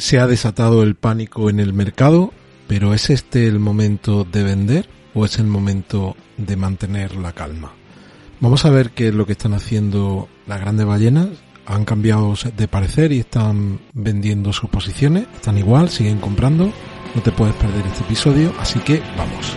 Se ha desatado el pánico en el mercado, pero ¿es este el momento de vender o es el momento de mantener la calma? Vamos a ver qué es lo que están haciendo las grandes ballenas. Han cambiado de parecer y están vendiendo sus posiciones. Están igual, siguen comprando. No te puedes perder este episodio, así que vamos.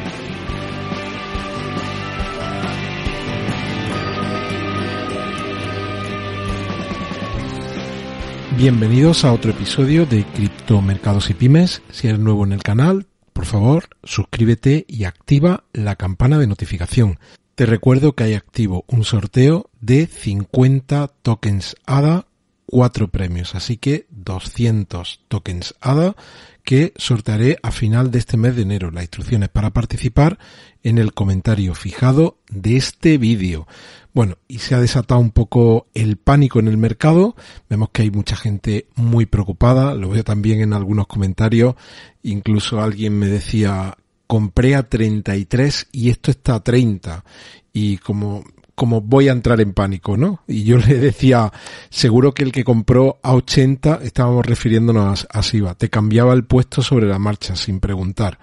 Bienvenidos a otro episodio de Criptomercados y Pymes. Si eres nuevo en el canal, por favor, suscríbete y activa la campana de notificación. Te recuerdo que hay activo un sorteo de 50 tokens ADA, 4 premios, así que 200 tokens ADA que sortearé a final de este mes de enero. Las instrucciones para participar en el comentario fijado de este vídeo. Bueno, y se ha desatado un poco el pánico en el mercado. Vemos que hay mucha gente muy preocupada. Lo veo también en algunos comentarios. Incluso alguien me decía, compré a 33 y esto está a 30. Y como como voy a entrar en pánico, ¿no? Y yo le decía, seguro que el que compró a 80, estábamos refiriéndonos a, Siva, te cambiaba el puesto sobre la marcha sin preguntar.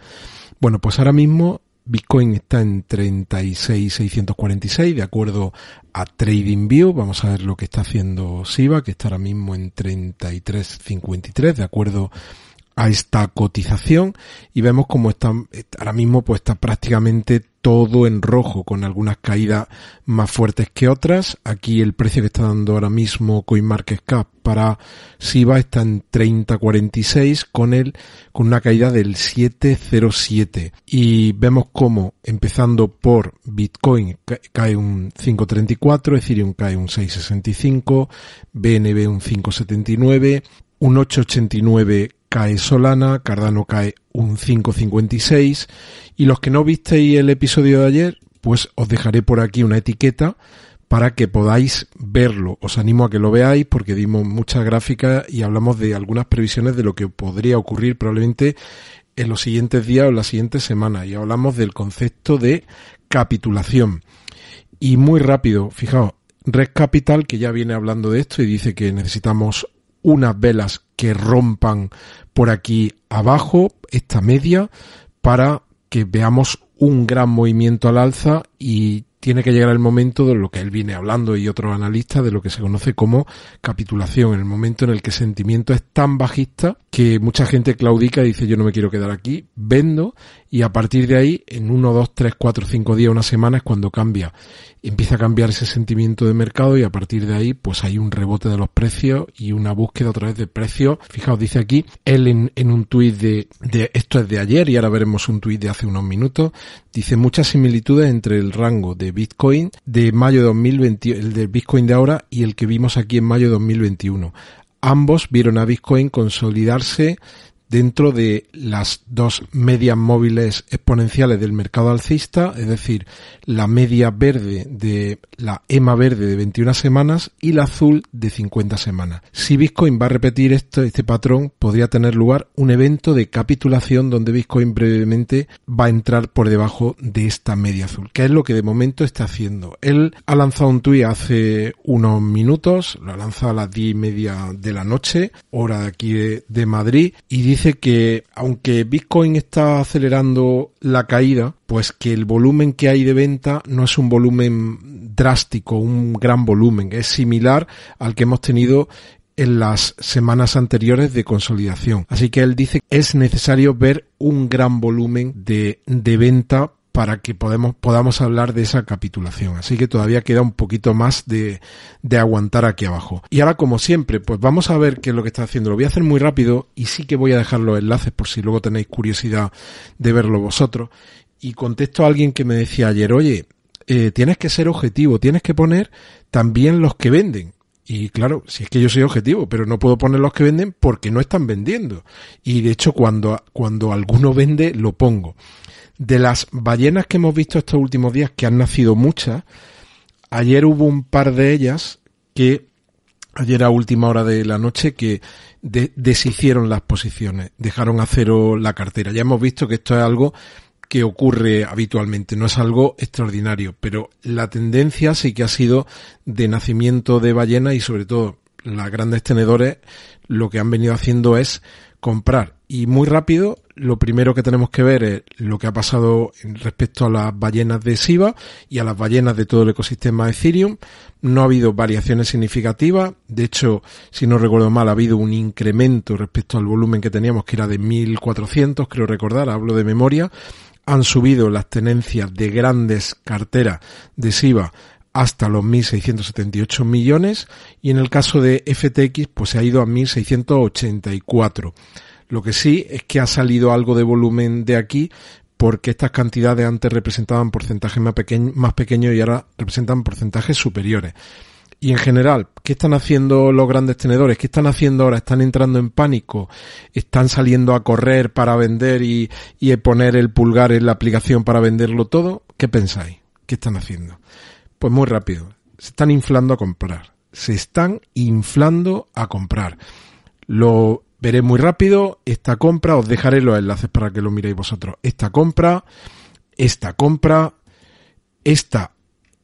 Bueno, pues ahora mismo Bitcoin está en 36.646 de acuerdo a TradingView. Vamos a ver lo que está haciendo SIVA, que está ahora mismo en 33.53 de acuerdo a esta cotización y vemos como está ahora mismo pues está prácticamente todo en rojo con algunas caídas más fuertes que otras. Aquí el precio que está dando ahora mismo CoinMarketCap para SIBA está en 30.46 con el con una caída del 7.07 y vemos como empezando por Bitcoin cae un 5.34, Ethereum cae un 6.65, BNB un 5.79, un 8.89 cae Solana, Cardano cae un 5.56 y los que no visteis el episodio de ayer, pues os dejaré por aquí una etiqueta para que podáis verlo. Os animo a que lo veáis porque dimos muchas gráficas y hablamos de algunas previsiones de lo que podría ocurrir probablemente en los siguientes días o en las siguientes semanas y hablamos del concepto de capitulación. Y muy rápido, fijaos, Red Capital que ya viene hablando de esto y dice que necesitamos unas velas que rompan por aquí abajo esta media para que veamos un gran movimiento al alza y tiene que llegar el momento de lo que él viene hablando y otros analistas de lo que se conoce como capitulación, el momento en el que el sentimiento es tan bajista que mucha gente claudica y dice yo no me quiero quedar aquí, vendo y a partir de ahí en uno, dos, tres, cuatro, cinco días, una semana es cuando cambia empieza a cambiar ese sentimiento de mercado y a partir de ahí pues hay un rebote de los precios y una búsqueda otra vez de precios. Fijaos, dice aquí, él en, un tuit de, de, esto es de ayer y ahora veremos un tuit de hace unos minutos, dice muchas similitudes entre el rango de Bitcoin de mayo de 2020, el de Bitcoin de ahora y el que vimos aquí en mayo de 2021. Ambos vieron a Bitcoin consolidarse dentro de las dos medias móviles exponenciales del mercado alcista, es decir, la media verde de la EMA verde de 21 semanas y la azul de 50 semanas. Si Bitcoin va a repetir esto, este patrón, podría tener lugar un evento de capitulación donde Bitcoin brevemente va a entrar por debajo de esta media azul, que es lo que de momento está haciendo. Él ha lanzado un tuit hace unos minutos, lo ha lanzado a las 10 y media de la noche, hora de aquí de, de Madrid, y dice dice que aunque Bitcoin está acelerando la caída, pues que el volumen que hay de venta no es un volumen drástico, un gran volumen, es similar al que hemos tenido en las semanas anteriores de consolidación. Así que él dice que es necesario ver un gran volumen de, de venta para que podemos, podamos hablar de esa capitulación. Así que todavía queda un poquito más de, de aguantar aquí abajo. Y ahora, como siempre, pues vamos a ver qué es lo que está haciendo. Lo voy a hacer muy rápido y sí que voy a dejar los enlaces por si luego tenéis curiosidad de verlo vosotros. Y contesto a alguien que me decía ayer, oye, eh, tienes que ser objetivo, tienes que poner también los que venden. Y claro, si es que yo soy objetivo, pero no puedo poner los que venden porque no están vendiendo. Y de hecho, cuando, cuando alguno vende, lo pongo. De las ballenas que hemos visto estos últimos días, que han nacido muchas, ayer hubo un par de ellas que, ayer a última hora de la noche, que deshicieron las posiciones, dejaron a cero la cartera. Ya hemos visto que esto es algo que ocurre habitualmente, no es algo extraordinario, pero la tendencia sí que ha sido de nacimiento de ballenas y sobre todo las grandes tenedores lo que han venido haciendo es comprar. Y muy rápido, lo primero que tenemos que ver es lo que ha pasado respecto a las ballenas de SIVA y a las ballenas de todo el ecosistema Ethereum. No ha habido variaciones significativas. De hecho, si no recuerdo mal, ha habido un incremento respecto al volumen que teníamos, que era de 1400, creo recordar, hablo de memoria. Han subido las tenencias de grandes carteras de SIVA hasta los 1.678 millones y en el caso de FTX pues se ha ido a 1.684. Lo que sí es que ha salido algo de volumen de aquí porque estas cantidades antes representaban porcentajes más, más pequeños y ahora representan porcentajes superiores. Y en general, ¿qué están haciendo los grandes tenedores? ¿Qué están haciendo ahora? ¿Están entrando en pánico? ¿Están saliendo a correr para vender y, y poner el pulgar en la aplicación para venderlo todo? ¿Qué pensáis? ¿Qué están haciendo? Pues muy rápido. Se están inflando a comprar. Se están inflando a comprar. Lo veré muy rápido. Esta compra, os dejaré los enlaces para que lo miréis vosotros. Esta compra, esta compra, esta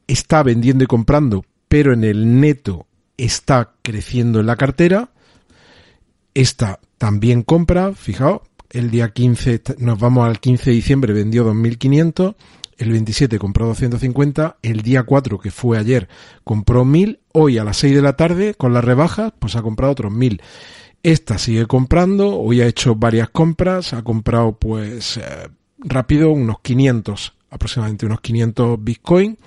está vendiendo y comprando, pero en el neto está creciendo en la cartera. Esta también compra, fijaos, el día 15, nos vamos al 15 de diciembre, vendió 2.500 el 27 compró 250, el día 4, que fue ayer, compró 1000, hoy a las 6 de la tarde, con las rebajas, pues ha comprado otros 1000. Esta sigue comprando, hoy ha hecho varias compras, ha comprado pues eh, rápido unos 500, aproximadamente unos 500 Bitcoin.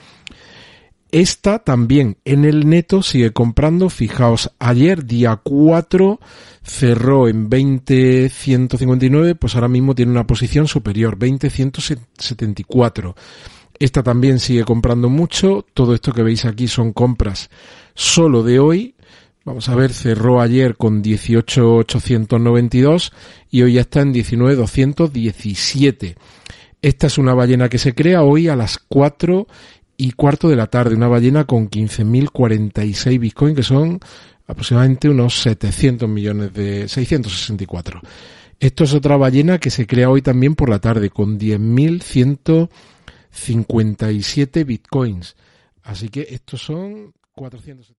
Esta también en el neto sigue comprando. Fijaos, ayer día 4 cerró en 20.159, pues ahora mismo tiene una posición superior, 20.174. Esta también sigue comprando mucho. Todo esto que veis aquí son compras solo de hoy. Vamos a ver, cerró ayer con 18.892 y hoy ya está en 19.217. Esta es una ballena que se crea hoy a las 4 y cuarto de la tarde, una ballena con 15.046 bitcoin, que son aproximadamente unos 700 millones de 664. Esto es otra ballena que se crea hoy también por la tarde con 10.157 bitcoins. Así que estos son 400.